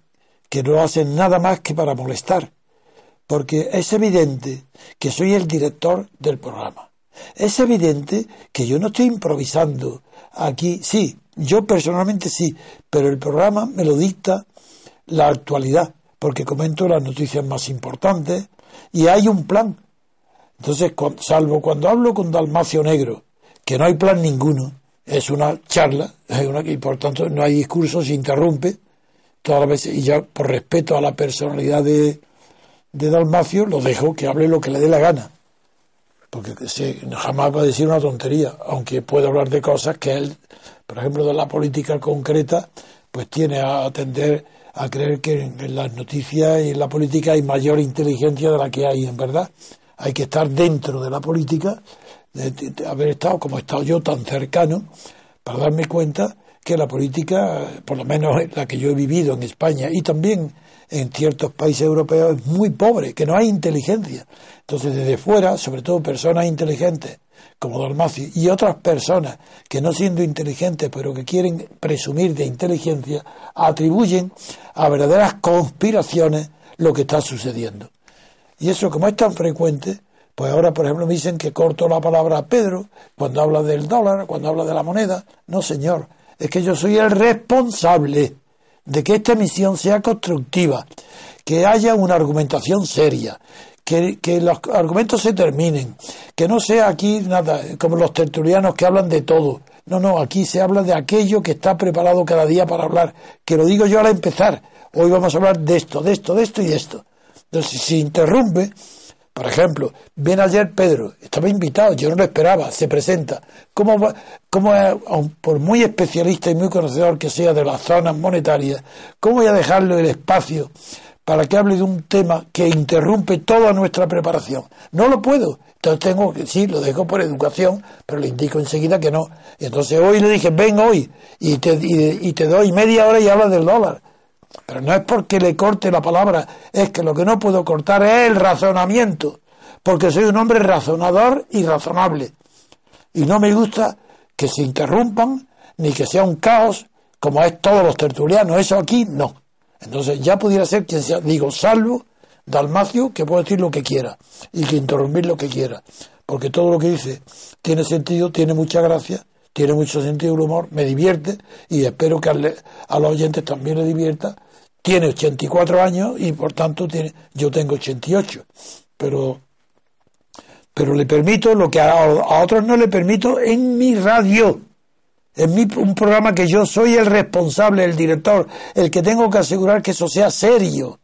S3: que no hacen nada más que para molestar, porque es evidente que soy el director del programa. Es evidente que yo no estoy improvisando aquí, sí, yo personalmente sí, pero el programa me lo dicta la actualidad, porque comento las noticias más importantes y hay un plan. Entonces, salvo cuando hablo con Dalmacio Negro, que no hay plan ninguno, es una charla, y por tanto no hay discurso, se interrumpe todas las veces, y ya por respeto a la personalidad de, de Dalmacio, lo dejo que hable lo que le dé la gana. Porque jamás va a decir una tontería, aunque puede hablar de cosas que él, por ejemplo, de la política concreta, pues tiene a atender a creer que en las noticias y en la política hay mayor inteligencia de la que hay en verdad. Hay que estar dentro de la política, de, haber estado como he estado yo tan cercano, para darme cuenta que la política, por lo menos la que yo he vivido en España y también en ciertos países europeos, es muy pobre, que no hay inteligencia. Entonces, desde fuera, sobre todo personas inteligentes como Dalmacio, y otras personas que no siendo inteligentes, pero que quieren presumir de inteligencia, atribuyen a verdaderas conspiraciones lo que está sucediendo. Y eso, como es tan frecuente, pues ahora, por ejemplo, me dicen que corto la palabra a Pedro cuando habla del dólar, cuando habla de la moneda. No, señor, es que yo soy el responsable de que esta emisión sea constructiva, que haya una argumentación seria, que, los argumentos se terminen, que no sea aquí nada como los tertulianos que hablan de todo. No, no, aquí se habla de aquello que está preparado cada día para hablar, que lo digo yo al empezar. Hoy vamos a hablar de esto, de esto, de esto y de esto. Entonces, si se interrumpe, por ejemplo, viene ayer Pedro, estaba invitado, yo no lo esperaba, se presenta. ¿Cómo, cómo por muy especialista y muy conocedor que sea de las zonas monetarias, cómo voy a dejarle el espacio para que hable de un tema que interrumpe toda nuestra preparación. No lo puedo. Entonces tengo que, sí, lo dejo por educación, pero le indico enseguida que no. Entonces hoy le dije, ven hoy, y te, y, te doy media hora y hablas del dólar. Pero no es porque le corte la palabra, es que lo que no puedo cortar es el razonamiento, porque soy un hombre razonador y razonable. Y no me gusta que se interrumpan, ni que sea un caos, como es todos los tertulianos. Eso aquí no. Entonces ya pudiera ser quien sea, digo, salvo Dalmacio, que puede decir lo que quiera y que interrumpir lo que quiera, porque todo lo que dice tiene sentido, tiene mucha gracia, tiene mucho sentido el humor, me divierte y espero que a los oyentes también le divierta. Tiene 84 años y por tanto tiene, yo tengo 88, pero pero le permito lo que a, a otros no le permito en mi radio. Es un programa que yo soy el responsable, el director, el que tengo que asegurar que eso sea serio,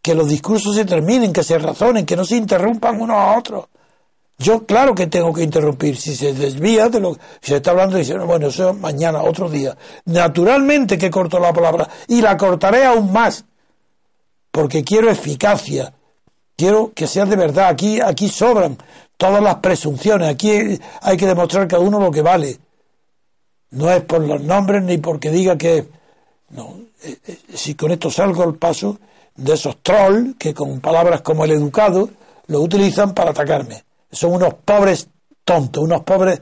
S3: que los discursos se terminen, que se razonen, que no se interrumpan unos a otros. Yo claro que tengo que interrumpir. Si se desvía de lo que se está hablando, dice, bueno, eso mañana, otro día. Naturalmente que corto la palabra y la cortaré aún más, porque quiero eficacia, quiero que sea de verdad. Aquí, aquí sobran todas las presunciones, aquí hay que demostrar cada uno lo que vale. No es por los nombres ni porque diga que... No, eh, eh, si con esto salgo al paso de esos trolls que con palabras como el educado lo utilizan para atacarme. Son unos pobres tontos, unos pobres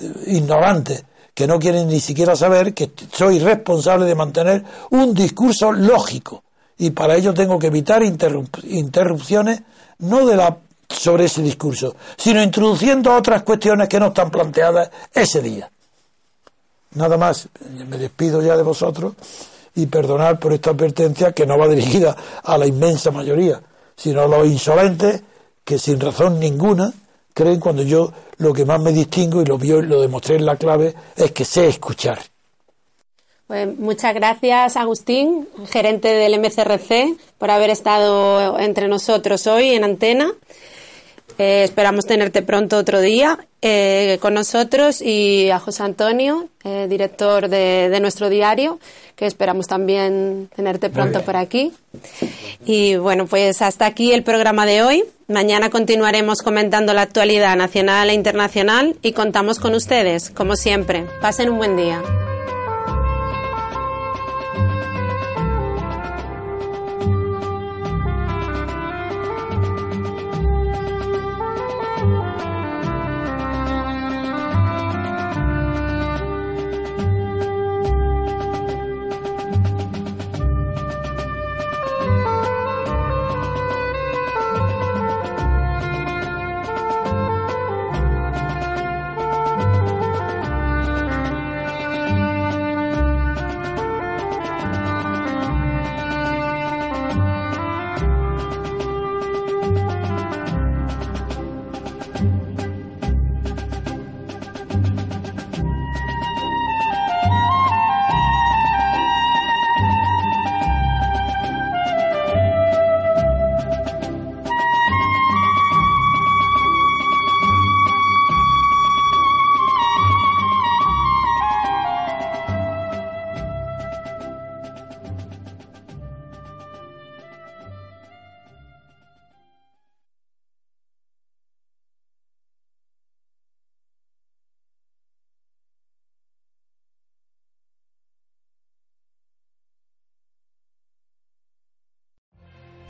S3: eh, ignorantes que no quieren ni siquiera saber que soy responsable de mantener un discurso lógico y para ello tengo que evitar interrupciones no de la sobre ese discurso, sino introduciendo otras cuestiones que no están planteadas ese día. Nada más, me despido ya de vosotros y perdonar por esta advertencia que no va dirigida a la inmensa mayoría, sino a los insolentes que sin razón ninguna creen cuando yo lo que más me distingo y lo, vio, lo demostré en la clave es que sé escuchar.
S1: Pues muchas gracias, Agustín, gerente del MCRC, por haber estado entre nosotros hoy en antena. Eh, esperamos tenerte pronto otro día eh, con nosotros y a José Antonio, eh, director de, nuestro diario, que esperamos también tenerte pronto por aquí. Y bueno, pues hasta aquí el programa de hoy. Mañana continuaremos comentando la actualidad nacional e internacional y contamos con ustedes, como siempre. Pasen un buen día.